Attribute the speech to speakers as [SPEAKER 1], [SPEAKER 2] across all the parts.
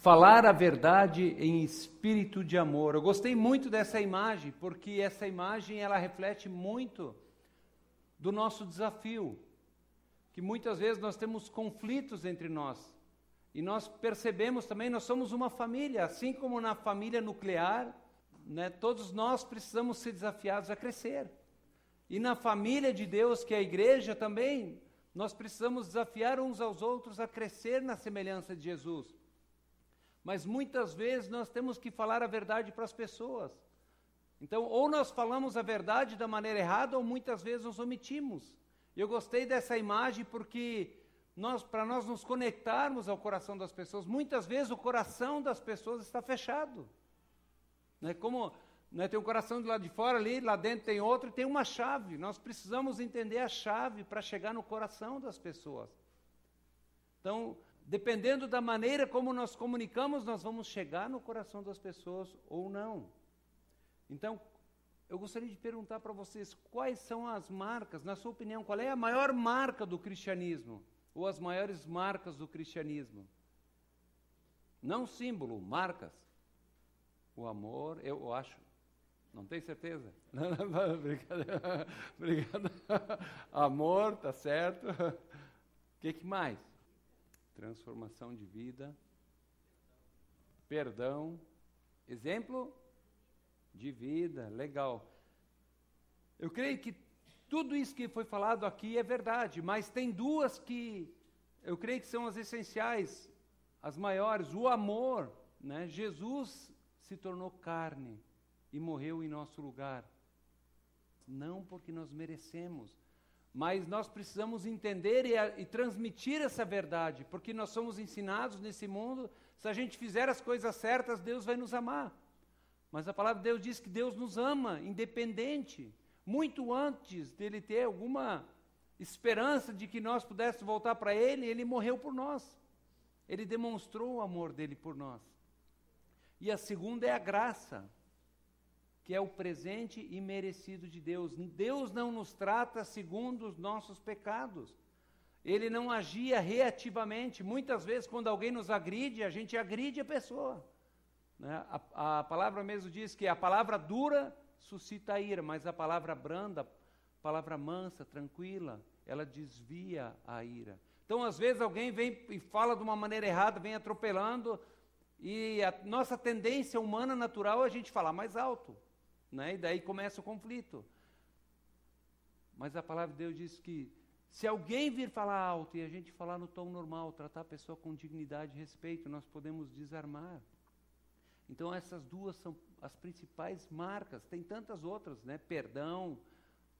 [SPEAKER 1] falar a verdade em espírito de amor. Eu gostei muito dessa imagem, porque essa imagem ela reflete muito do nosso desafio, que muitas vezes nós temos conflitos entre nós. E nós percebemos também, nós somos uma família, assim como na família nuclear, né, todos nós precisamos ser desafiados a crescer. E na família de Deus, que é a igreja também, nós precisamos desafiar uns aos outros a crescer na semelhança de Jesus. Mas muitas vezes nós temos que falar a verdade para as pessoas. Então, ou nós falamos a verdade da maneira errada, ou muitas vezes nos omitimos. Eu gostei dessa imagem porque nós, para nós nos conectarmos ao coração das pessoas, muitas vezes o coração das pessoas está fechado. Né? Como né, tem um coração do lado de fora ali, lá dentro tem outro e tem uma chave. Nós precisamos entender a chave para chegar no coração das pessoas. Então, dependendo da maneira como nós comunicamos, nós vamos chegar no coração das pessoas ou não. Então, eu gostaria de perguntar para vocês quais são as marcas, na sua opinião, qual é a maior marca do cristianismo? Ou as maiores marcas do cristianismo? Não símbolo, marcas. O amor, eu acho. Não tem certeza? Não, não, obrigado. obrigado. Amor, tá certo. O que, que mais? Transformação de vida, perdão, exemplo de vida, legal. Eu creio que tudo isso que foi falado aqui é verdade, mas tem duas que eu creio que são as essenciais, as maiores. O amor, né? Jesus se tornou carne e morreu em nosso lugar. Não porque nós merecemos, mas nós precisamos entender e, e, transmitir essa verdade, porque nós somos ensinados nesse mundo, se a gente fizer as coisas certas, Deus vai nos amar. Mas a palavra de Deus diz que Deus nos ama, independente, muito antes dele ter alguma esperança de que nós pudéssemos voltar para Ele, Ele morreu por nós. Ele demonstrou o amor dele por nós. E a segunda é a graça que é o presente imerecido de Deus. Deus não nos trata segundo os nossos pecados. Ele não agia reativamente. Muitas vezes, quando alguém nos agride, a gente agride a pessoa. Né? A, a, palavra mesmo diz que a palavra dura suscita a ira, mas a palavra branda, a palavra mansa, tranquila, ela desvia a ira. Então, às vezes, alguém vem e fala de uma maneira errada, vem atropelando, e a nossa tendência humana natural é a gente falar mais alto né? e daí começa o conflito. Mas a palavra de Deus diz que se alguém vir falar alto e a gente falar no tom normal, tratar a pessoa com dignidade e respeito, nós podemos desarmar. Então essas duas são as principais marcas. Tem tantas outras, né? Perdão,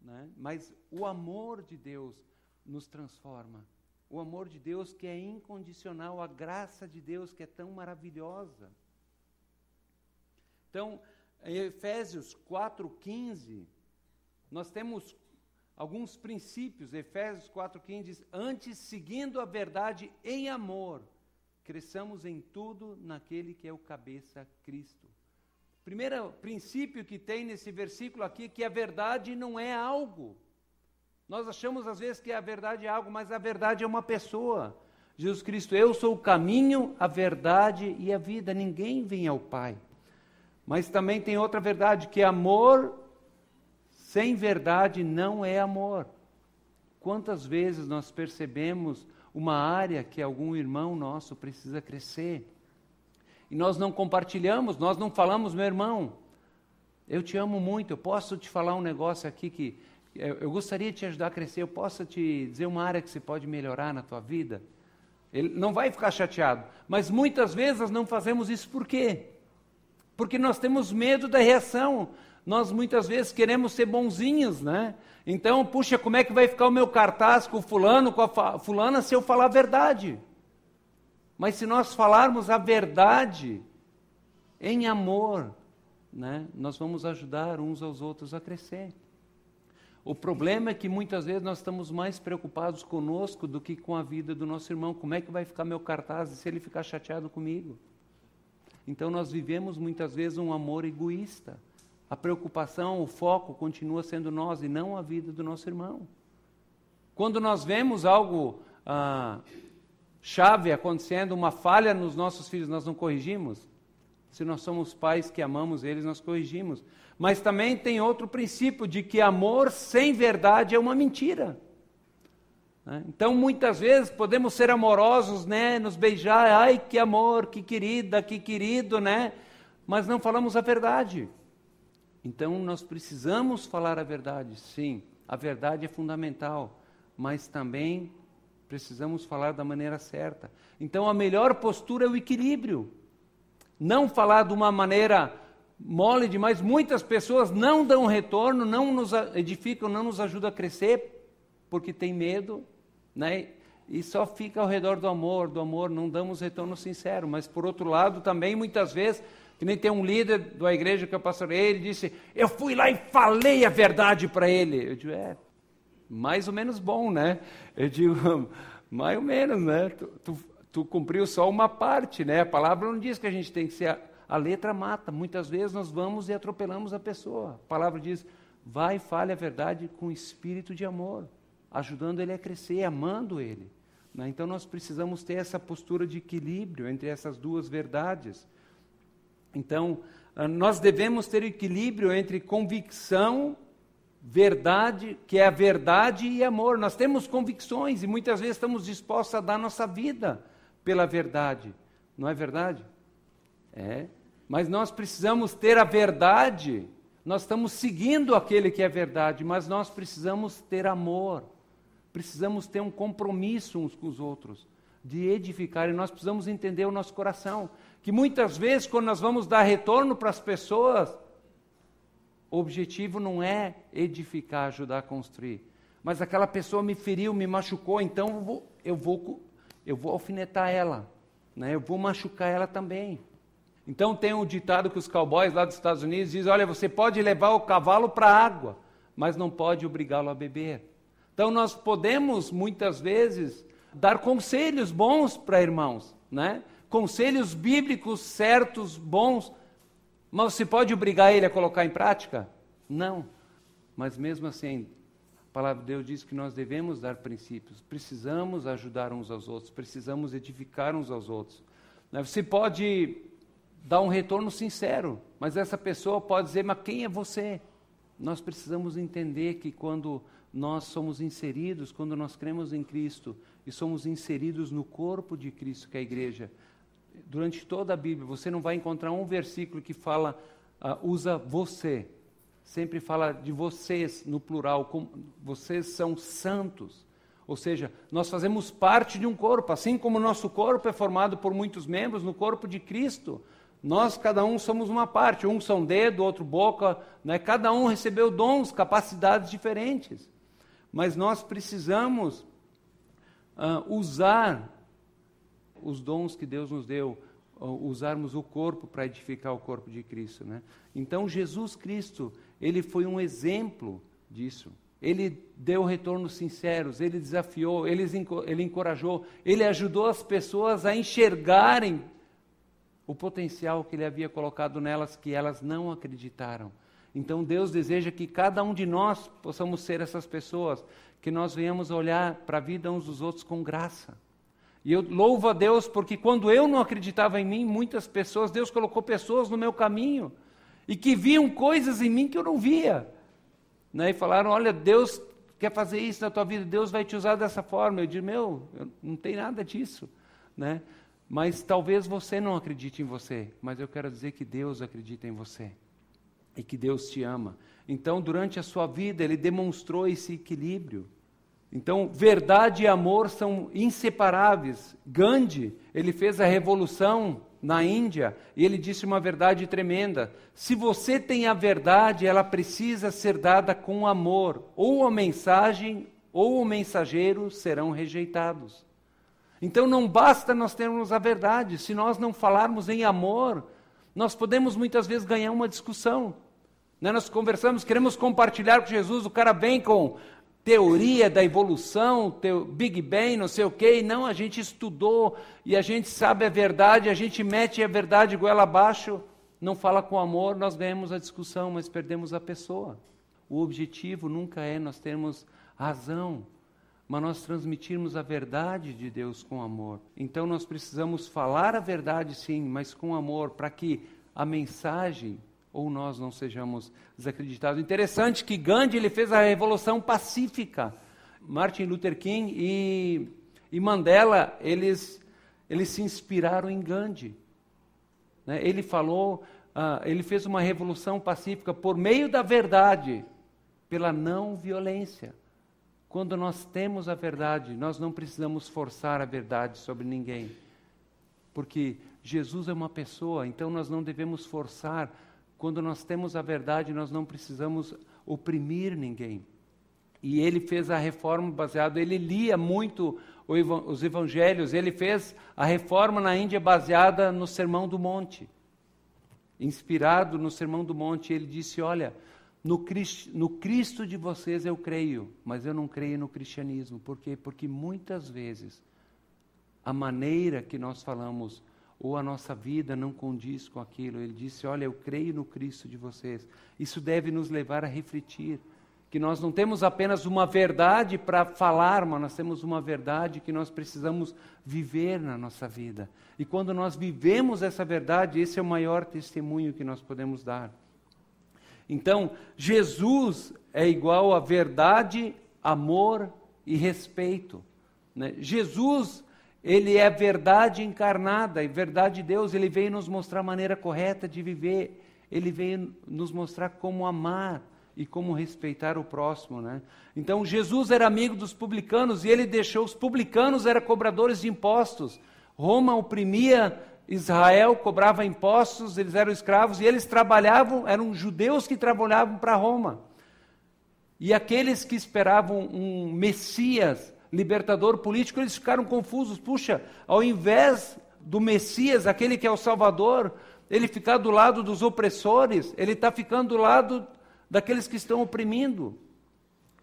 [SPEAKER 1] né? Mas o amor de Deus nos transforma. O amor de Deus que é incondicional, a graça de Deus que é tão maravilhosa. Então, em Efésios 4,15, nós temos alguns princípios. Efésios 4,15 diz: Antes, seguindo a verdade em amor, cresçamos em tudo naquele que é o cabeça Cristo. Primeiro princípio que tem nesse versículo aqui é que a verdade não é algo. Nós achamos às vezes que a verdade é algo, mas a verdade é uma pessoa. Jesus Cristo, eu sou o caminho, a verdade e a vida. Ninguém vem ao Pai mas também tem outra verdade, que amor sem verdade não é amor. Quantas vezes nós percebemos uma área que algum irmão nosso precisa crescer? E nós não compartilhamos, nós não falamos, meu irmão, eu te amo muito, eu posso te falar um negócio aqui que eu gostaria de te ajudar a crescer, eu posso te dizer uma área que você pode melhorar na tua vida? Ele não vai ficar chateado, mas muitas vezes nós não fazemos isso por quê? Porque nós temos medo da reação. Nós muitas vezes queremos ser bonzinhos, né? Então, puxa, como é que vai ficar o meu cartaz com o fulano, com a fulana, se eu falar a verdade? Mas se nós falarmos a verdade em amor, né, nós vamos ajudar uns aos outros a crescer. O problema é que muitas vezes nós estamos mais preocupados conosco do que com a vida do nosso irmão. Como é que vai ficar meu cartaz se ele ficar chateado comigo? Então nós vivemos muitas vezes um amor egoísta. A preocupação, o foco continua sendo nós e não a vida do nosso irmão. Quando nós vemos algo ah, chave acontecendo, uma falha nos nossos filhos, nós não corrigimos? Se nós somos pais que amamos eles, nós corrigimos. Mas também tem outro princípio de que amor sem verdade é uma mentira. Né? Então, muitas vezes podemos ser amorosos, né, nos beijar, ai que amor, que querida, que querido, né? Mas não falamos a verdade. Então, nós precisamos falar a verdade, sim. A verdade é fundamental, mas também precisamos falar da maneira certa. Então, a melhor postura é o equilíbrio. Não falar de uma maneira mole demais. Muitas pessoas não dão retorno, não nos edificam, não nos ajudam a crescer, porque tem medo, né? E só fica ao redor do amor, do amor, não damos retorno sincero. Mas, por outro lado, também muitas vezes que nem tem um líder da igreja que eu pastorei, ele disse: Eu fui lá e falei a verdade para ele. Eu digo: É, mais ou menos bom, né? Eu digo: Mais ou menos, né? Tu, tu, tu cumpriu só uma parte, né? A palavra não diz que a gente tem que ser. A, a letra mata. Muitas vezes nós vamos e atropelamos a pessoa. A palavra diz: Vai e fale a verdade com espírito de amor, ajudando ele a crescer, amando ele. Né? Então nós precisamos ter essa postura de equilíbrio entre essas duas verdades. Então, ah, nós devemos ter equilíbrio entre convicção, verdade, que é a verdade e amor. Nós temos convicções e muitas vezes estamos dispostos a dar nossa vida pela verdade. Não é verdade? É. Mas nós precisamos ter a verdade. Nós estamos seguindo aquele que é verdade, mas nós precisamos ter amor. Precisamos ter um compromisso uns com os outros, de edificar, e nós precisamos entender o nosso coração que muitas vezes, quando nós vamos dar retorno para as pessoas, o objetivo não é edificar, ajudar a construir. Mas aquela pessoa me feriu, me machucou, então eu vou, eu vou, eu vou alfinetar ela. Né? Eu vou machucar ela também. Então tem um ditado que os cowboys lá dos Estados Unidos dizem: olha, você pode levar o cavalo para a água, mas não pode obrigá-lo a beber. Então nós podemos, muitas vezes, dar conselhos bons para irmãos, né? conselhos bíblicos certos, bons, mas você pode obrigar ele a colocar em prática? Não. Mas mesmo assim, a palavra de Deus diz que nós devemos dar princípios, precisamos ajudar uns aos outros, precisamos edificar uns aos outros. Né? Você pode dar um retorno sincero, mas essa pessoa pode dizer: Mas quem é você? Nós precisamos entender que quando nós somos inseridos, quando nós cremos em Cristo e somos inseridos no corpo de Cristo, que é a igreja, durante toda a Bíblia, você não vai encontrar um versículo que fala, uh, usa você. Sempre fala de vocês, no plural, vocês são santos. Ou seja, nós fazemos parte de um corpo, assim como o nosso corpo é formado por muitos membros, no corpo de Cristo, nós, cada um, somos uma parte. Um são dedo, outro boca, né? cada um recebeu dons, capacidades diferentes. Mas nós precisamos uh, usar os dons que Deus nos deu, usarmos o corpo para edificar o corpo de Cristo. Né? Então, Jesus Cristo, ele foi um exemplo disso. Ele deu retornos sinceros, ele desafiou, ele, ele encorajou, ele ajudou as pessoas a enxergarem o potencial que ele havia colocado nelas, que elas não acreditaram. Então Deus deseja que cada um de nós possamos ser essas pessoas, que nós venhamos olhar para a vida uns dos outros com graça. E eu louvo a Deus porque quando eu não acreditava em mim, muitas pessoas, Deus colocou pessoas no meu caminho e que viam coisas em mim que eu não via. Né? E falaram: Olha, Deus quer fazer isso na tua vida, Deus vai te usar dessa forma. Eu digo: Meu, não tem nada disso. Né? Mas talvez você não acredite em você, mas eu quero dizer que Deus acredita em você e que Deus te ama. Então, durante a sua vida, Ele demonstrou esse equilíbrio. Então, verdade e amor são inseparáveis. Gandhi, ele fez a revolução na Índia e ele disse uma verdade tremenda: se você tem a verdade, ela precisa ser dada com amor. Ou a mensagem ou o mensageiro serão rejeitados. Então não basta nós termos a verdade, se nós não falarmos em amor, nós podemos muitas vezes ganhar uma discussão. Né? Nós conversamos, queremos compartilhar com Jesus, o cara vem com teoria da evolução, teu Big Bang, não sei o quê. Não, a gente estudou e a gente sabe a verdade, a gente mete a verdade goela abaixo, não fala com amor, nós ganhamos a discussão, mas perdemos a pessoa. O objetivo nunca é nós termos razão, mas nós transmitirmos a verdade de Deus com amor. Então nós precisamos falar a verdade sim, mas com amor, para que a mensagem ou nós não sejamos desacreditados. Interessante que Gandhi ele fez a revolução pacífica. Martin Luther King e, e Mandela, eles, eles se inspiraram em Gandhi. Né? Ele falou, uh, ele fez uma revolução pacífica por meio da verdade, pela não violência. Quando nós temos a verdade, nós não precisamos forçar a verdade sobre ninguém. Porque Jesus é uma pessoa, então nós não devemos forçar quando nós temos a verdade, nós não precisamos oprimir ninguém. E ele fez a reforma baseada, ele lia muito os evangelhos, ele fez a reforma na Índia baseada no Sermão do Monte. Inspirado no Sermão do Monte, ele disse: Olha, no Cristo, no Cristo de vocês eu creio, mas eu não creio no cristianismo. Por quê? Porque muitas vezes a maneira que nós falamos ou a nossa vida não condiz com aquilo. Ele disse: Olha, eu creio no Cristo de vocês. Isso deve nos levar a refletir. Que nós não temos apenas uma verdade para falar, mas nós temos uma verdade que nós precisamos viver na nossa vida. E quando nós vivemos essa verdade, esse é o maior testemunho que nós podemos dar. Então, Jesus é igual a verdade, amor e respeito. Né? Jesus ele é verdade encarnada, e verdade de Deus, ele veio nos mostrar a maneira correta de viver, ele veio nos mostrar como amar e como respeitar o próximo, né? Então Jesus era amigo dos publicanos e ele deixou os publicanos eram cobradores de impostos. Roma oprimia Israel, cobrava impostos, eles eram escravos e eles trabalhavam, eram judeus que trabalhavam para Roma. E aqueles que esperavam um Messias libertador político, eles ficaram confusos. Puxa, ao invés do Messias, aquele que é o Salvador, ele ficar do lado dos opressores, ele está ficando do lado daqueles que estão oprimindo.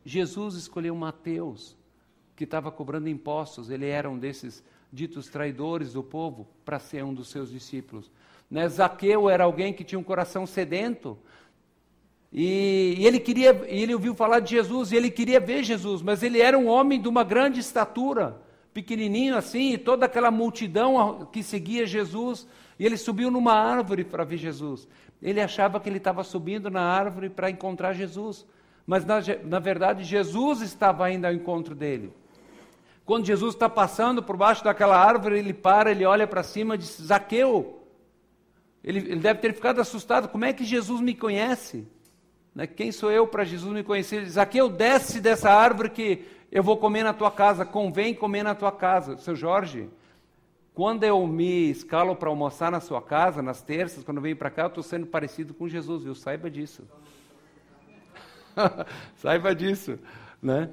[SPEAKER 1] Jesus escolheu Mateus, que estava cobrando impostos, ele era um desses ditos traidores do povo, para ser um dos seus discípulos. Né? Zaqueu era alguém que tinha um coração sedento, e, e, ele queria, ele ouviu falar de Jesus, e ele queria ver Jesus, mas ele era um homem de uma grande estatura, pequenininho assim, e toda aquela multidão que seguia Jesus, e ele subiu numa árvore para ver Jesus. Ele achava que ele estava subindo na árvore para encontrar Jesus, mas na, na verdade Jesus estava indo ao encontro dele. Quando Jesus está passando por baixo daquela árvore, ele para, ele olha para cima e diz: Zaqueu. Ele, ele deve ter ficado assustado: como é que Jesus me conhece? Né? Quem sou eu para Jesus me conhecer? Ele diz: eu desce dessa árvore que eu vou comer na tua casa. Convém comer na tua casa. Seu Jorge, quando eu me escalo para almoçar na sua casa, nas terças, quando eu venho para cá, eu estou sendo parecido com Jesus, viu? Saiba disso. Saiba disso, né?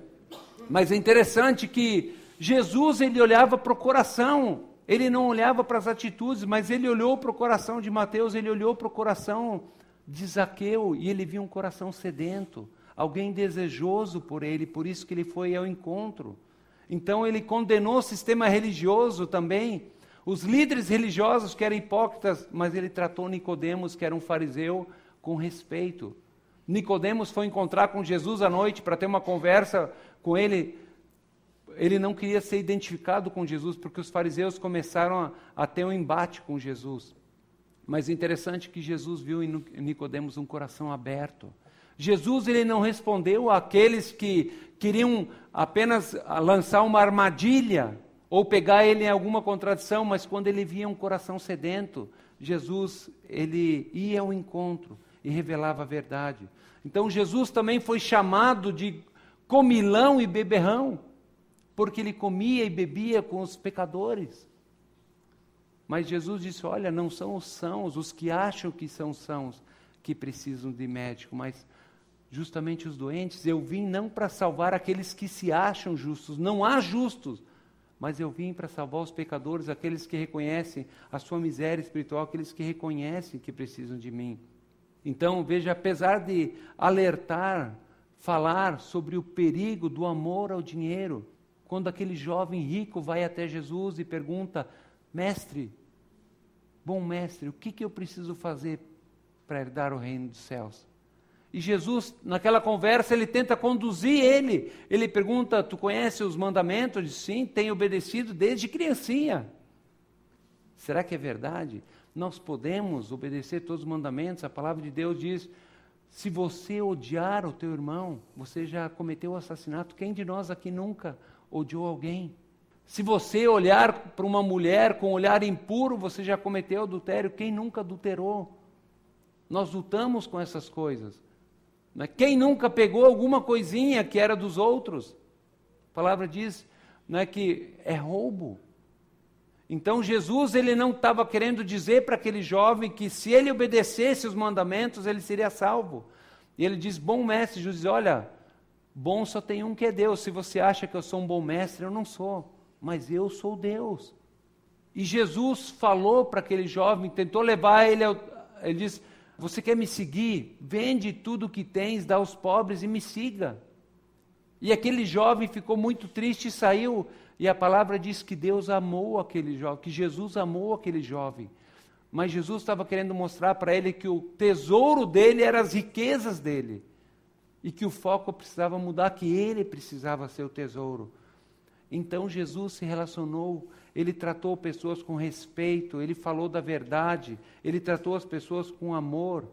[SPEAKER 1] Mas é interessante que Jesus ele olhava para o coração, ele não olhava para as atitudes, mas ele olhou para o coração de Mateus, ele olhou para o coração de Zaqueu e ele viu um coração sedento, alguém desejoso por ele, por isso que ele foi ao encontro. Então ele condenou o sistema religioso também, os líderes religiosos que eram hipócritas, mas ele tratou Nicodemos, que era um fariseu, com respeito. Nicodemos foi encontrar com Jesus à noite para ter uma conversa com ele. Ele não queria ser identificado com Jesus, porque os fariseus começaram a, a ter um embate com Jesus. Mas interessante que Jesus viu em Nicodemos um coração aberto. Jesus ele não respondeu àqueles que queriam apenas lançar uma armadilha ou pegar ele em alguma contradição, mas quando ele via um coração sedento, Jesus ele ia ao encontro e revelava a verdade. Então Jesus também foi chamado de comilão e beberrão, porque ele comia e bebia com os pecadores. Mas Jesus disse: Olha, não são os sãos, os que acham que são sãos, que precisam de médico, mas justamente os doentes. Eu vim não para salvar aqueles que se acham justos, não há justos, mas eu vim para salvar os pecadores, aqueles que reconhecem a sua miséria espiritual, aqueles que reconhecem que precisam de mim. Então, veja, apesar de alertar, falar sobre o perigo do amor ao dinheiro, quando aquele jovem rico vai até Jesus e pergunta: Mestre, bom mestre, o que, que eu preciso fazer para herdar o reino dos céus? E Jesus, naquela conversa, ele tenta conduzir ele. Ele pergunta: Tu conhece os mandamentos? Diz: Sim, tenho obedecido desde criancinha. Será que é verdade? Nós podemos obedecer todos os mandamentos. A palavra de Deus diz: Se você odiar o teu irmão, você já cometeu o assassinato. Quem de nós aqui nunca odiou alguém? Se você olhar para uma mulher com um olhar impuro, você já cometeu adultério. Quem nunca adulterou? Nós lutamos com essas coisas. Né? Quem nunca pegou alguma coisinha que era dos outros? A palavra diz né, que é roubo. Então Jesus ele não estava querendo dizer para aquele jovem que se ele obedecesse os mandamentos ele seria salvo. E ele diz: Bom mestre, Jesus Olha, bom só tem um que é Deus. Se você acha que eu sou um bom mestre, eu não sou, mas eu sou Deus. E Jesus falou para aquele jovem, tentou levar ele, ao, ele diz: você quer me seguir? Vende tudo o que tens, dá aos pobres e me siga. E aquele jovem ficou muito triste e saiu. E a palavra diz que Deus amou aquele jovem, que Jesus amou aquele jovem. Mas Jesus estava querendo mostrar para ele que o tesouro dele eram as riquezas dele. E que o foco precisava mudar, que ele precisava ser o tesouro. Então Jesus se relacionou ele tratou pessoas com respeito, ele falou da verdade, ele tratou as pessoas com amor.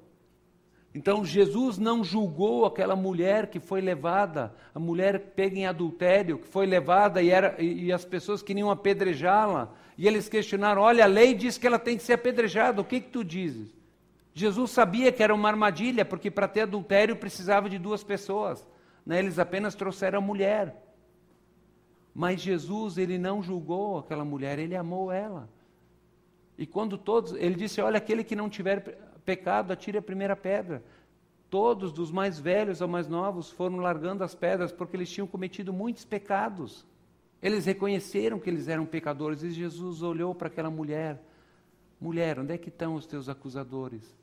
[SPEAKER 1] Então Jesus não julgou aquela mulher que foi levada, a mulher pega em adultério, que foi levada e, era, e as pessoas queriam apedrejá-la. E eles questionaram: olha, a lei diz que ela tem que ser apedrejada, o que, que tu dizes? Jesus sabia que era uma armadilha, porque para ter adultério precisava de duas pessoas. Né? Eles apenas trouxeram a mulher. Mas Jesus, ele não julgou aquela mulher, ele amou ela. E quando todos, ele disse: Olha, aquele que não tiver pecado, atire a primeira pedra. Todos, dos mais velhos ao mais novos, foram largando as pedras porque eles tinham cometido muitos pecados. Eles reconheceram que eles eram pecadores e Jesus olhou para aquela mulher: Mulher, onde é que estão os teus acusadores?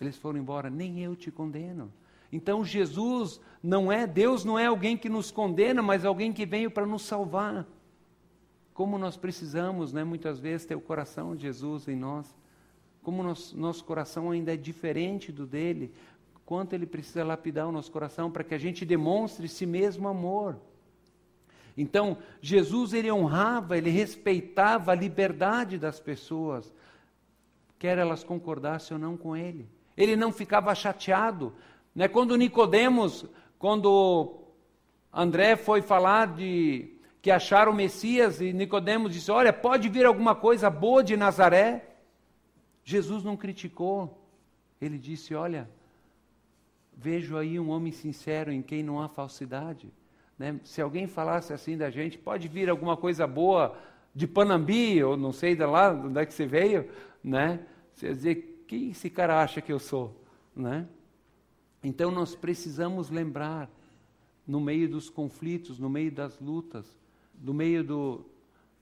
[SPEAKER 1] Eles foram embora, nem eu te condeno. Então Jesus não é, Deus não é alguém que nos condena, mas alguém que veio para nos salvar. Como nós precisamos, né, muitas vezes, ter o coração de Jesus em nós. Como nosso, nosso coração ainda é diferente do dele. Quanto ele precisa lapidar o nosso coração para que a gente demonstre esse mesmo amor. Então, Jesus ele honrava, ele respeitava a liberdade das pessoas, quer elas concordassem ou não com ele. Ele não ficava chateado né? Quando Nicodemos, quando André foi falar de que acharam o Messias e Nicodemos disse: "Olha, pode vir alguma coisa boa de Nazaré?" Jesus não criticou. Ele disse: "Olha, vejo aí um homem sincero em quem não há falsidade." Né? Se alguém falasse assim da gente, pode vir alguma coisa boa de Panambi, ou não sei de lá, de onde é que você veio, né? Você dizer, quem esse cara acha que eu sou, né? Então nós precisamos lembrar, no meio dos conflitos, no meio das lutas, no meio do,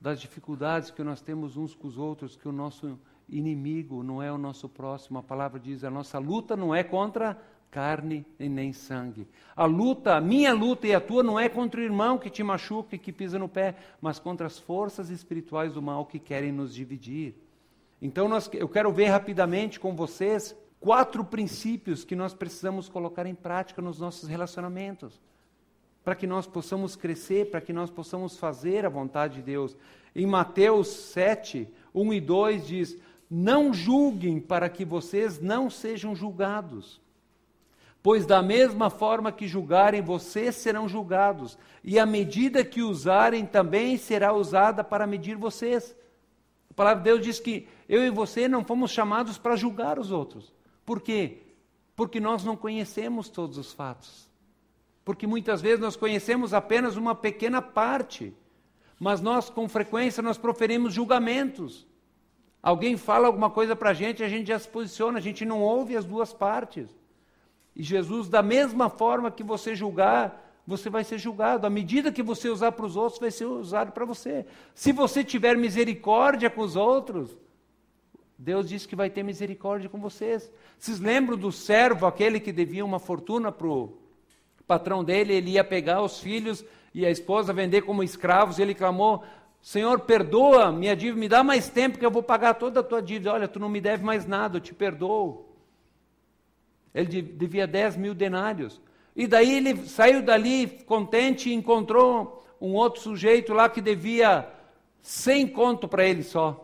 [SPEAKER 1] das dificuldades que nós temos uns com os outros, que o nosso inimigo não é o nosso próximo. A palavra diz: a nossa luta não é contra carne e nem sangue. A luta, a minha luta e a tua não é contra o irmão que te machuca e que pisa no pé, mas contra as forças espirituais do mal que querem nos dividir. Então nós, eu quero ver rapidamente com vocês quatro princípios que nós precisamos colocar em prática nos nossos relacionamentos, para que nós possamos crescer, para que nós possamos fazer a vontade de Deus. Em Mateus 7, 1 e 2 diz: Não julguem para que vocês não sejam julgados. Pois da mesma forma que julgarem, vocês serão julgados, e a medida que usarem também será usada para medir vocês. Palavra de Deus diz que eu e você não fomos chamados para julgar os outros. Por quê? Porque nós não conhecemos todos os fatos. Porque muitas vezes nós conhecemos apenas uma pequena parte. Mas nós, com frequência, nós proferimos julgamentos. Alguém fala alguma coisa para a gente, a gente já se posiciona, a gente não ouve as duas partes. E Jesus, da mesma forma que você julgar, você vai ser julgado. À medida que você usar para os outros, vai ser usado para você. Se você tiver misericórdia com os outros, Deus disse que vai ter misericórdia com vocês. Vocês lembram do servo, aquele que devia uma fortuna para o patrão dele? Ele ia pegar os filhos e a esposa vender como escravos. Ele clamou: Senhor, perdoa minha dívida, me dá mais tempo que eu vou pagar toda a tua dívida. Olha, tu não me deve mais nada, eu te perdoo. Ele devia 10 mil denários. E daí ele saiu dali contente e encontrou um outro sujeito lá que devia 100 conto para ele só.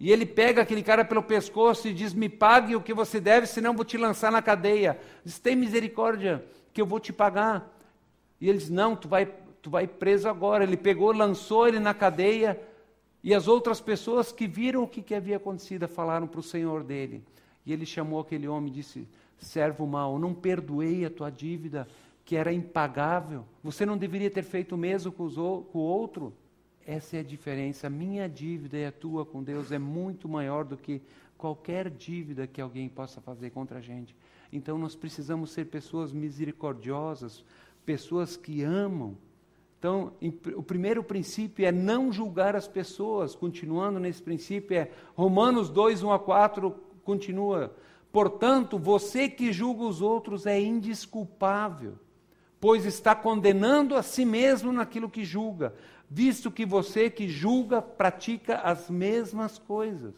[SPEAKER 1] E ele pega aquele cara pelo pescoço e diz: Me pague o que você deve, senão vou te lançar na cadeia. Diz: Tem misericórdia, que eu vou te pagar. E ele diz: Não, tu vai, tu vai preso agora. Ele pegou, lançou ele na cadeia. E as outras pessoas que viram o que, que havia acontecido falaram para o senhor dele. E ele chamou aquele homem e disse: Servo mau, não perdoei a tua dívida, que era impagável. Você não deveria ter feito o mesmo com, o outro. Essa é a diferença. A minha dívida e a tua com Deus é muito maior do que qualquer dívida que alguém possa fazer contra a gente. Então nós precisamos ser pessoas misericordiosas, pessoas que amam. Então, o primeiro princípio é não julgar as pessoas. Continuando nesse princípio, é Romanos 2, 1 a 4, continua. Portanto, você que julga os outros é indisculpável, pois está condenando a si mesmo naquilo que julga visto que você que julga pratica as mesmas coisas.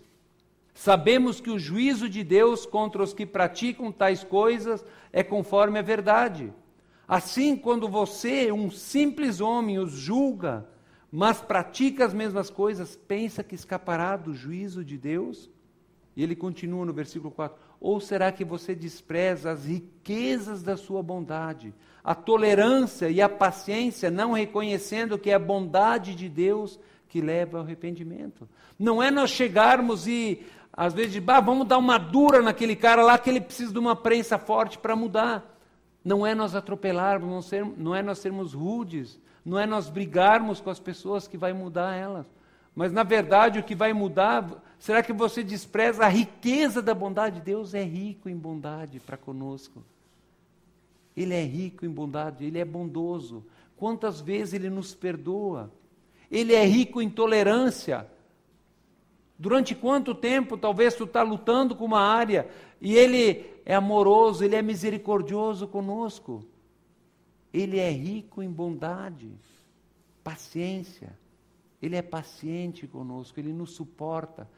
[SPEAKER 1] Sabemos que o juízo de Deus contra os que praticam tais coisas é conforme a verdade. Assim, quando você, um simples homem, os julga, mas pratica as mesmas coisas, pensa que escapará do juízo de Deus? E ele continua no versículo 4: Ou será que você despreza as riquezas da sua bondade, a tolerância e a paciência, não reconhecendo que é a bondade de Deus que leva ao arrependimento. Não é nós chegarmos e, às vezes, bah, vamos dar uma dura naquele cara lá que ele precisa de uma prensa forte para mudar. Não é nós atropelarmos, não, ser, não é nós sermos rudes, não é nós brigarmos com as pessoas que vai mudar elas. Mas, na verdade, o que vai mudar, será que você despreza a riqueza da bondade? Deus é rico em bondade para conosco. Ele é rico em bondade, ele é bondoso. Quantas vezes ele nos perdoa? Ele é rico em tolerância. Durante quanto tempo talvez tu está lutando com uma área e ele é amoroso, ele é misericordioso conosco. Ele é rico em bondade, paciência. Ele é paciente conosco, ele nos suporta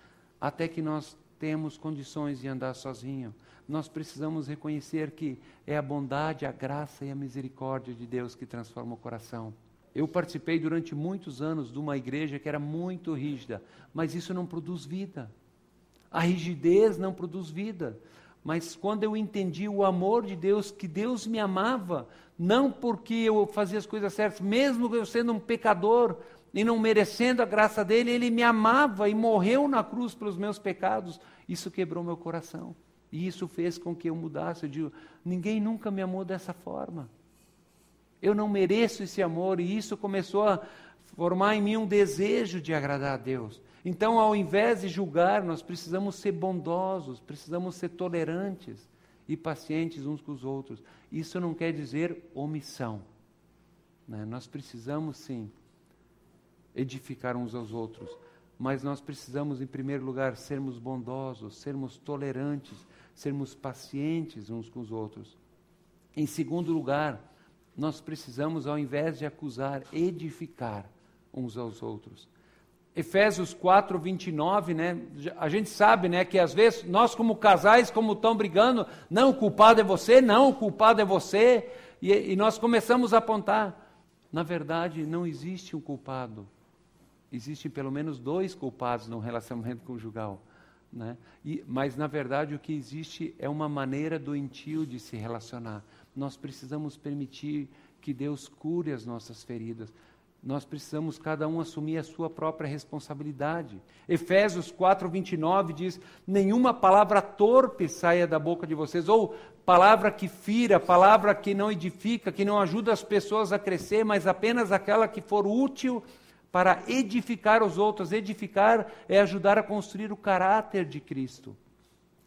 [SPEAKER 1] até que nós temos condições de andar sozinho nós precisamos reconhecer que é a bondade, a graça e a misericórdia de Deus que transforma o coração. Eu participei durante muitos anos de uma igreja que era muito rígida, mas isso não produz vida. A rigidez não produz vida. Mas quando eu entendi o amor de Deus, que Deus me amava, não porque eu fazia as coisas certas, mesmo eu sendo um pecador e não merecendo a graça dele, ele me amava e morreu na cruz pelos meus pecados, isso quebrou meu coração. E isso fez com que eu mudasse. Eu digo: ninguém nunca me amou dessa forma. Eu não mereço esse amor. E isso começou a formar em mim um desejo de agradar a Deus. Então, ao invés de julgar, nós precisamos ser bondosos, precisamos ser tolerantes e pacientes uns com os outros. Isso não quer dizer omissão. Né? Nós precisamos, sim, edificar uns aos outros. Mas nós precisamos, em primeiro lugar, sermos bondosos, sermos tolerantes, sermos pacientes uns com os outros. Em segundo lugar, nós precisamos, ao invés de acusar, edificar uns aos outros. Efésios 4, 29, né? A gente sabe, né, que às vezes nós, como casais, como estão brigando, não, o culpado é você, não, o culpado é você, e, e nós começamos a apontar. Na verdade, não existe um culpado. Existem pelo menos dois culpados no relacionamento conjugal. Né? E, mas, na verdade, o que existe é uma maneira doentio de se relacionar. Nós precisamos permitir que Deus cure as nossas feridas. Nós precisamos cada um assumir a sua própria responsabilidade. Efésios 4, 29 diz: Nenhuma palavra torpe saia da boca de vocês, ou palavra que fira, palavra que não edifica, que não ajuda as pessoas a crescer, mas apenas aquela que for útil para edificar os outros. Edificar é ajudar a construir o caráter de Cristo,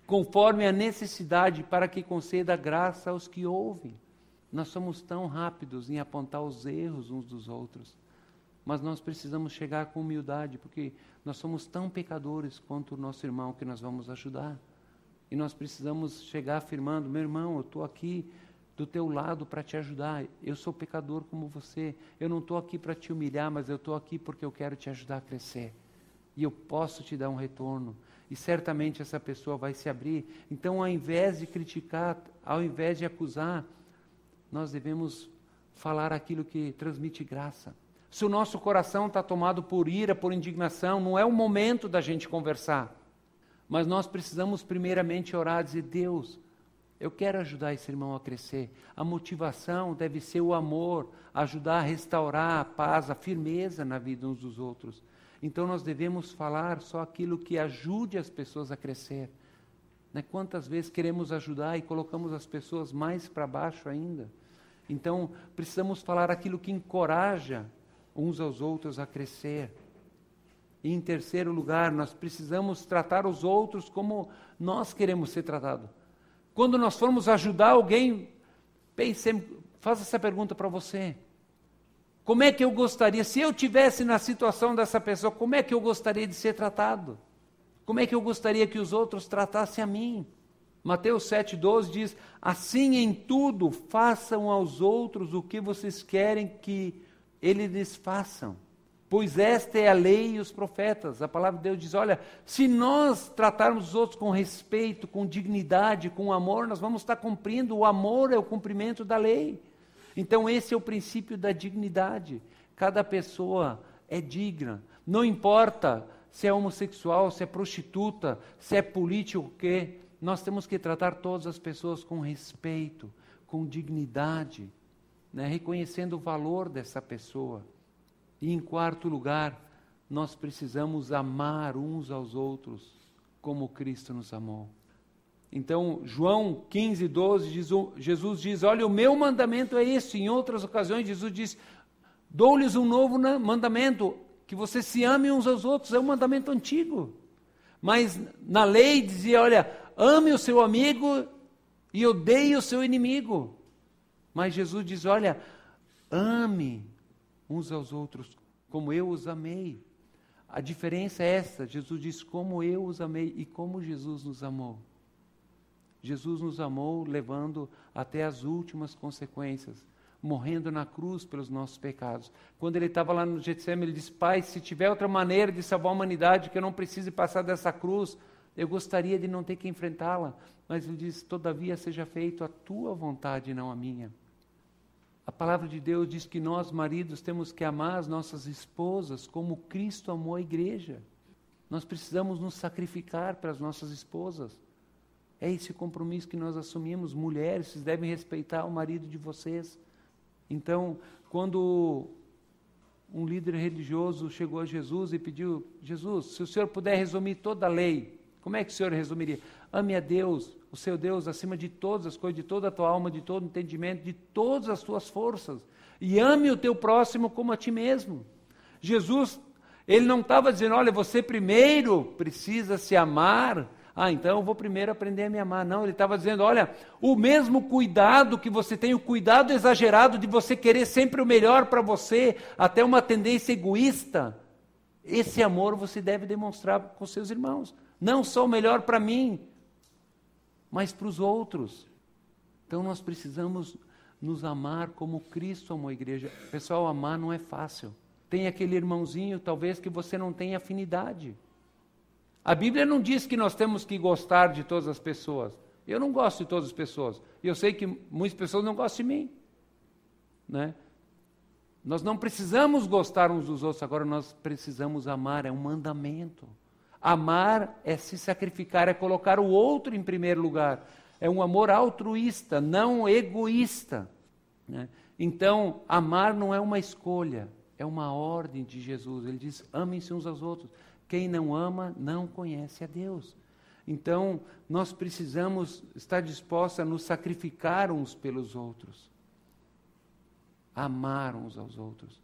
[SPEAKER 1] conforme a necessidade, para que conceda graça aos que ouvem. Nós somos tão rápidos em apontar os erros uns dos outros, mas nós precisamos chegar com humildade, porque nós somos tão pecadores quanto o nosso irmão que nós vamos ajudar. E nós precisamos chegar afirmando: meu irmão, eu estou aqui do teu lado para te ajudar. Eu sou pecador como você. Eu não estou aqui para te humilhar, mas eu estou aqui porque eu quero te ajudar a crescer. E eu posso te dar um retorno. e certamente essa pessoa vai se abrir. Então, ao invés de criticar, ao invés de acusar, nós devemos falar aquilo que transmite graça. Se o nosso coração está tomado por ira, por indignação, não é o momento da gente conversar. Mas nós precisamos primeiramente orar, dizer: Deus, eu quero ajudar esse irmão a crescer. A motivação deve ser o amor, ajudar a restaurar a paz, a firmeza na vida uns dos outros. Então nós devemos falar só aquilo que ajude as pessoas a crescer. Né? Quantas vezes queremos ajudar e colocamos as pessoas mais para baixo ainda? Então precisamos falar aquilo que encoraja uns aos outros a crescer. E em terceiro lugar, nós precisamos tratar os outros como nós queremos ser tratados. Quando nós formos ajudar alguém, pense, faça essa pergunta para você. Como é que eu gostaria, se eu tivesse na situação dessa pessoa, como é que eu gostaria de ser tratado? Como é que eu gostaria que os outros tratassem a mim? Mateus 7,12 diz: Assim em tudo façam aos outros o que vocês querem que eles façam. Pois esta é a lei e os profetas. A palavra de Deus diz: olha, se nós tratarmos os outros com respeito, com dignidade, com amor, nós vamos estar cumprindo. O amor é o cumprimento da lei. Então, esse é o princípio da dignidade. Cada pessoa é digna. Não importa se é homossexual, se é prostituta, se é político, o quê. Nós temos que tratar todas as pessoas com respeito, com dignidade né, reconhecendo o valor dessa pessoa. E em quarto lugar, nós precisamos amar uns aos outros como Cristo nos amou. Então, João 15, 12, diz, Jesus diz: Olha, o meu mandamento é esse. Em outras ocasiões, Jesus diz: Dou-lhes um novo mandamento, que vocês se amem uns aos outros. É um mandamento antigo. Mas na lei dizia: Olha, ame o seu amigo e odeie o seu inimigo. Mas Jesus diz: olha, ame uns aos outros como eu os amei. A diferença é essa: Jesus diz como eu os amei e como Jesus nos amou. Jesus nos amou levando até as últimas consequências, morrendo na cruz pelos nossos pecados. Quando ele estava lá no Getsemane, ele disse: Pai, se tiver outra maneira de salvar a humanidade que eu não precise passar dessa cruz, eu gostaria de não ter que enfrentá-la. Mas ele diz: Todavia seja feito a tua vontade, não a minha. A palavra de Deus diz que nós, maridos, temos que amar as nossas esposas como Cristo amou a igreja. Nós precisamos nos sacrificar para as nossas esposas. É esse compromisso que nós assumimos. Mulheres, vocês devem respeitar o marido de vocês. Então, quando um líder religioso chegou a Jesus e pediu: Jesus, se o senhor puder resumir toda a lei, como é que o senhor resumiria? Ame a Deus, o seu Deus, acima de todas as coisas, de toda a tua alma, de todo entendimento, de todas as tuas forças. E ame o teu próximo como a ti mesmo. Jesus, ele não estava dizendo, olha, você primeiro precisa se amar. Ah, então eu vou primeiro aprender a me amar. Não, ele estava dizendo, olha, o mesmo cuidado que você tem, o cuidado exagerado de você querer sempre o melhor para você, até uma tendência egoísta. Esse amor você deve demonstrar com seus irmãos. Não só o melhor para mim, mas para os outros. Então nós precisamos nos amar como Cristo amou a igreja. Pessoal, amar não é fácil. Tem aquele irmãozinho, talvez, que você não tenha afinidade. A Bíblia não diz que nós temos que gostar de todas as pessoas. Eu não gosto de todas as pessoas. E eu sei que muitas pessoas não gostam de mim. Né? Nós não precisamos gostar uns dos outros, agora nós precisamos amar, é um mandamento. Amar é se sacrificar, é colocar o outro em primeiro lugar. É um amor altruísta, não egoísta. Né? Então, amar não é uma escolha, é uma ordem de Jesus. Ele diz: amem-se uns aos outros. Quem não ama não conhece a Deus. Então, nós precisamos estar dispostos a nos sacrificar uns pelos outros. Amar uns aos outros.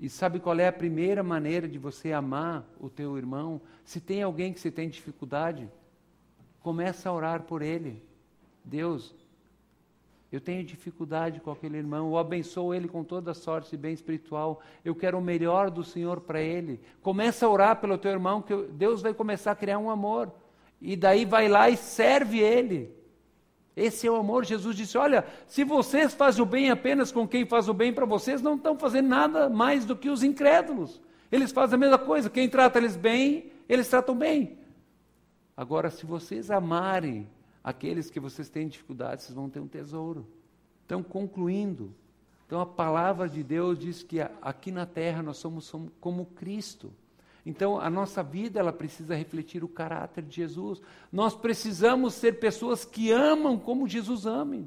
[SPEAKER 1] E sabe qual é a primeira maneira de você amar o teu irmão? Se tem alguém que você tem dificuldade, começa a orar por ele. Deus, eu tenho dificuldade com aquele irmão, eu abençoo ele com toda a sorte e bem espiritual. Eu quero o melhor do Senhor para ele. Começa a orar pelo teu irmão, que Deus vai começar a criar um amor. E daí vai lá e serve ele. Esse é o amor. Jesus disse: Olha, se vocês fazem o bem apenas com quem faz o bem para vocês, não estão fazendo nada mais do que os incrédulos. Eles fazem a mesma coisa. Quem trata eles bem, eles tratam bem. Agora, se vocês amarem aqueles que vocês têm dificuldade, vocês vão ter um tesouro. Então, concluindo, então a palavra de Deus diz que aqui na terra nós somos, somos como Cristo. Então, a nossa vida ela precisa refletir o caráter de Jesus. Nós precisamos ser pessoas que amam como Jesus ama.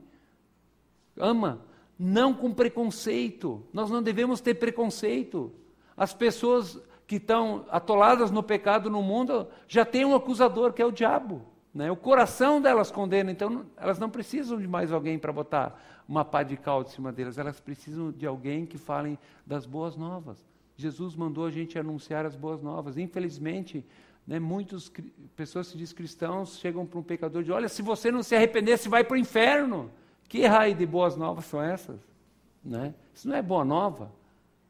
[SPEAKER 1] Ama, não com preconceito. Nós não devemos ter preconceito. As pessoas que estão atoladas no pecado no mundo já têm um acusador, que é o diabo. Né? O coração delas condena, então elas não precisam de mais alguém para botar uma pá de cal de cima delas, elas precisam de alguém que fale das boas novas. Jesus mandou a gente anunciar as boas novas. Infelizmente, né, muitas pessoas se diz cristãos chegam para um pecador e dizem, olha, se você não se arrepender, você vai para o inferno. Que raio de boas novas são essas? Né? Isso não é boa nova.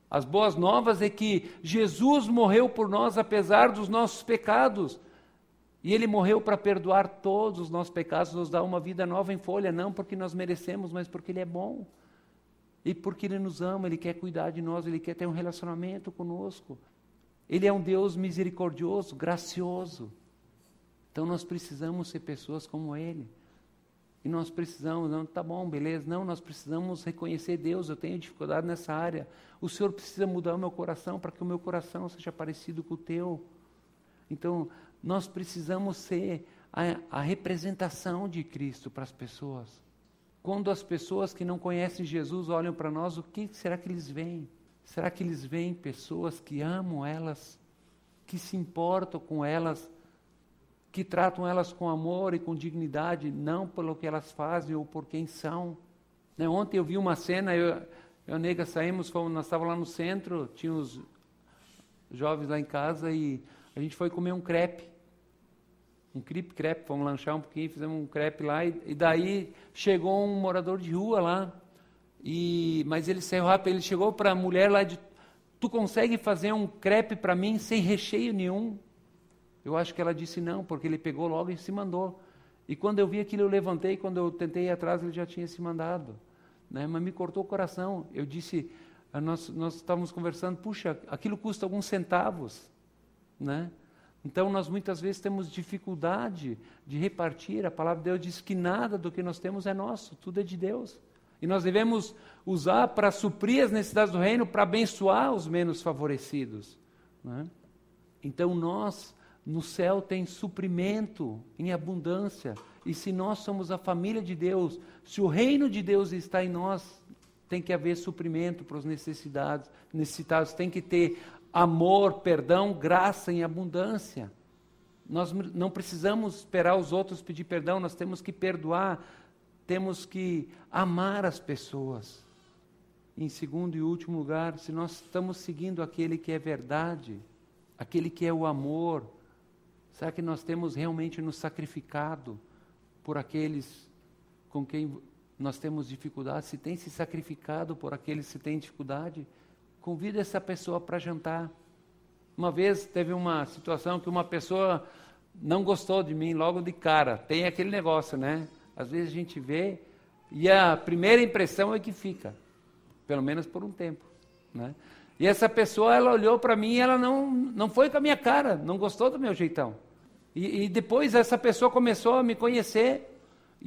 [SPEAKER 1] As boas novas é que Jesus morreu por nós apesar dos nossos pecados. E ele morreu para perdoar todos os nossos pecados, nos dar uma vida nova em folha, não porque nós merecemos, mas porque ele é bom. E porque ele nos ama, ele quer cuidar de nós, ele quer ter um relacionamento conosco. Ele é um Deus misericordioso, gracioso. Então nós precisamos ser pessoas como ele. E nós precisamos, não, tá bom, beleza. Não, nós precisamos reconhecer Deus, eu tenho dificuldade nessa área. O Senhor precisa mudar o meu coração para que o meu coração seja parecido com o teu. Então, nós precisamos ser a, a representação de Cristo para as pessoas. Quando as pessoas que não conhecem Jesus olham para nós, o que será que eles veem? Será que eles veem pessoas que amam elas, que se importam com elas, que tratam elas com amor e com dignidade, não pelo que elas fazem ou por quem são. Né? Ontem eu vi uma cena, eu, eu nega saímos, fomos, nós estávamos lá no centro, tinha os jovens lá em casa e a gente foi comer um crepe. Um crepe, crepe, fomos lanchar um pouquinho, fizemos um crepe lá e, e daí chegou um morador de rua lá, e, mas ele saiu rápido, ele chegou para a mulher lá de, tu consegue fazer um crepe para mim sem recheio nenhum? Eu acho que ela disse não, porque ele pegou logo e se mandou. E quando eu vi aquilo, eu levantei, quando eu tentei ir atrás, ele já tinha se mandado. Né? Mas me cortou o coração. Eu disse, ah, nós, nós estávamos conversando, puxa, aquilo custa alguns centavos. Né? Então, nós muitas vezes temos dificuldade de repartir. A palavra de Deus diz que nada do que nós temos é nosso, tudo é de Deus. E nós devemos usar para suprir as necessidades do reino, para abençoar os menos favorecidos. Né? Então, nós no céu tem suprimento em abundância. E se nós somos a família de Deus, se o reino de Deus está em nós, tem que haver suprimento para os necessitados, tem que ter amor, perdão, graça em abundância. Nós não precisamos esperar os outros pedir perdão, nós temos que perdoar, temos que amar as pessoas. Em segundo e último lugar, se nós estamos seguindo aquele que é verdade, aquele que é o amor, Será que nós temos realmente nos sacrificado por aqueles com quem nós temos dificuldade? Se tem se sacrificado por aqueles que têm dificuldade, convida essa pessoa para jantar. Uma vez teve uma situação que uma pessoa não gostou de mim logo de cara. Tem aquele negócio, né? Às vezes a gente vê e a primeira impressão é que fica, pelo menos por um tempo, né? E essa pessoa, ela olhou para mim e ela não, não foi com a minha cara, não gostou do meu jeitão. E, e, depois essa pessoa começou a me conhecer.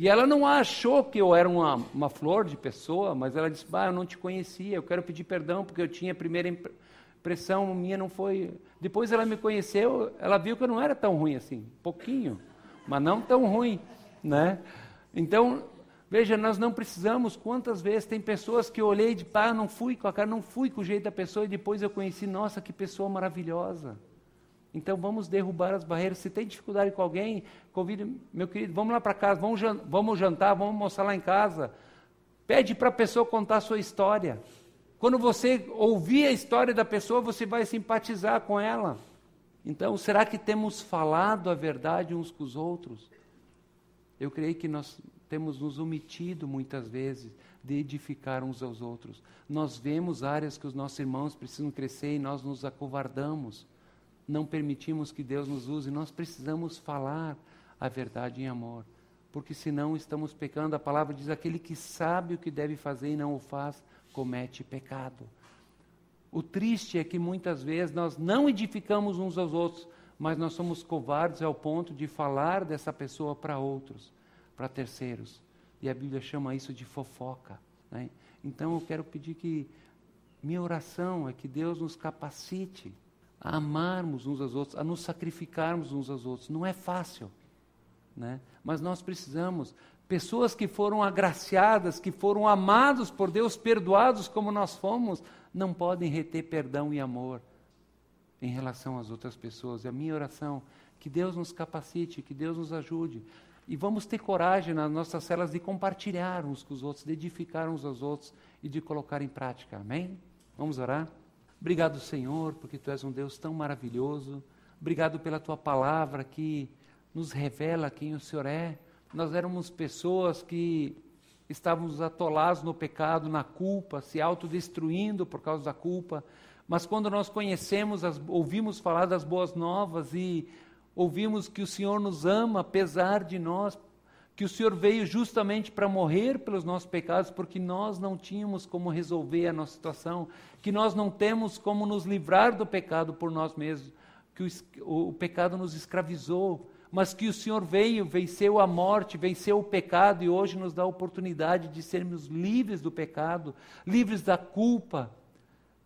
[SPEAKER 1] E ela não achou que eu era uma, uma flor de pessoa, mas ela disse: Bah, eu não te conhecia, eu quero pedir perdão porque eu tinha a primeira impressão minha não foi. Depois ela me conheceu, ela viu que eu não era tão ruim assim, pouquinho, mas não tão ruim, né? Então, veja, nós não precisamos. Quantas vezes tem pessoas que eu olhei de pá, não fui com a cara, não fui com o jeito da pessoa e depois eu conheci, nossa, que pessoa maravilhosa. Então vamos derrubar as barreiras. Se tem dificuldade com alguém, convide, meu querido, vamos lá para casa, vamos, jantar, vamos almoçar lá em casa. Pede para a pessoa contar a sua história. Quando você ouvir a história da pessoa, você vai simpatizar com ela. Então, será que temos falado a verdade uns com os outros? Eu creio que nós temos nos omitido muitas vezes de edificar uns aos outros. Nós vemos áreas que os nossos irmãos precisam crescer e nós nos acovardamos não permitimos que Deus nos use, nós precisamos falar a verdade em amor, porque senão estamos pecando. A palavra diz: aquele que sabe o que deve fazer e não o faz, comete pecado. O triste é que muitas vezes nós não edificamos uns aos outros, mas nós somos covardes ao ponto de falar dessa pessoa para outros, para terceiros. E a Bíblia chama isso de fofoca. Né? Então eu quero pedir que minha oração é que Deus nos capacite a amarmos uns aos outros, a nos sacrificarmos uns aos outros. Não é fácil, né? mas nós precisamos. Pessoas que foram agraciadas, que foram amados por Deus, perdoados como nós fomos, não podem reter perdão e amor em relação às outras pessoas. E a minha oração, que Deus nos capacite, que Deus nos ajude. E vamos ter coragem nas nossas celas de compartilhar uns com os outros, de edificar uns aos outros e de colocar em prática. Amém? Vamos orar? Obrigado, Senhor, porque Tu és um Deus tão maravilhoso. Obrigado pela Tua palavra que nos revela quem o Senhor é. Nós éramos pessoas que estávamos atolados no pecado, na culpa, se autodestruindo por causa da culpa. Mas quando nós conhecemos, as, ouvimos falar das boas novas e ouvimos que o Senhor nos ama apesar de nós, que o Senhor veio justamente para morrer pelos nossos pecados, porque nós não tínhamos como resolver a nossa situação, que nós não temos como nos livrar do pecado por nós mesmos, que o, o pecado nos escravizou, mas que o Senhor veio, venceu a morte, venceu o pecado e hoje nos dá a oportunidade de sermos livres do pecado, livres da culpa,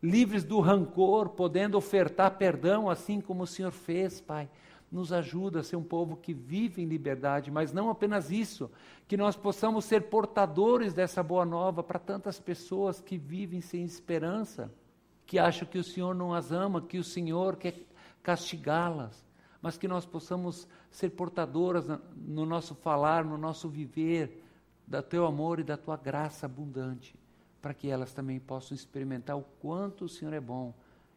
[SPEAKER 1] livres do rancor, podendo ofertar perdão assim como o Senhor fez, Pai nos ajuda a ser um povo que vive em liberdade, mas não apenas isso, que nós possamos ser portadores dessa boa nova para tantas pessoas que vivem sem esperança, que acham que o Senhor não as ama, que o Senhor quer castigá-las, mas que nós possamos ser portadoras no nosso falar, no nosso viver, da teu amor e da tua graça abundante, para que elas também possam experimentar o quanto o Senhor é bom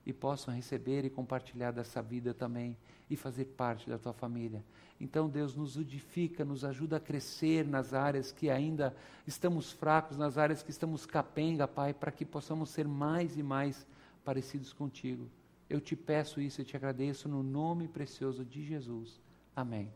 [SPEAKER 1] e possam receber e compartilhar dessa vida também e fazer parte da tua família. Então, Deus nos edifica, nos ajuda a crescer nas áreas que ainda estamos fracos, nas áreas que estamos capenga, Pai, para que possamos ser mais e mais parecidos contigo. Eu te peço isso e te agradeço no nome precioso de Jesus. Amém.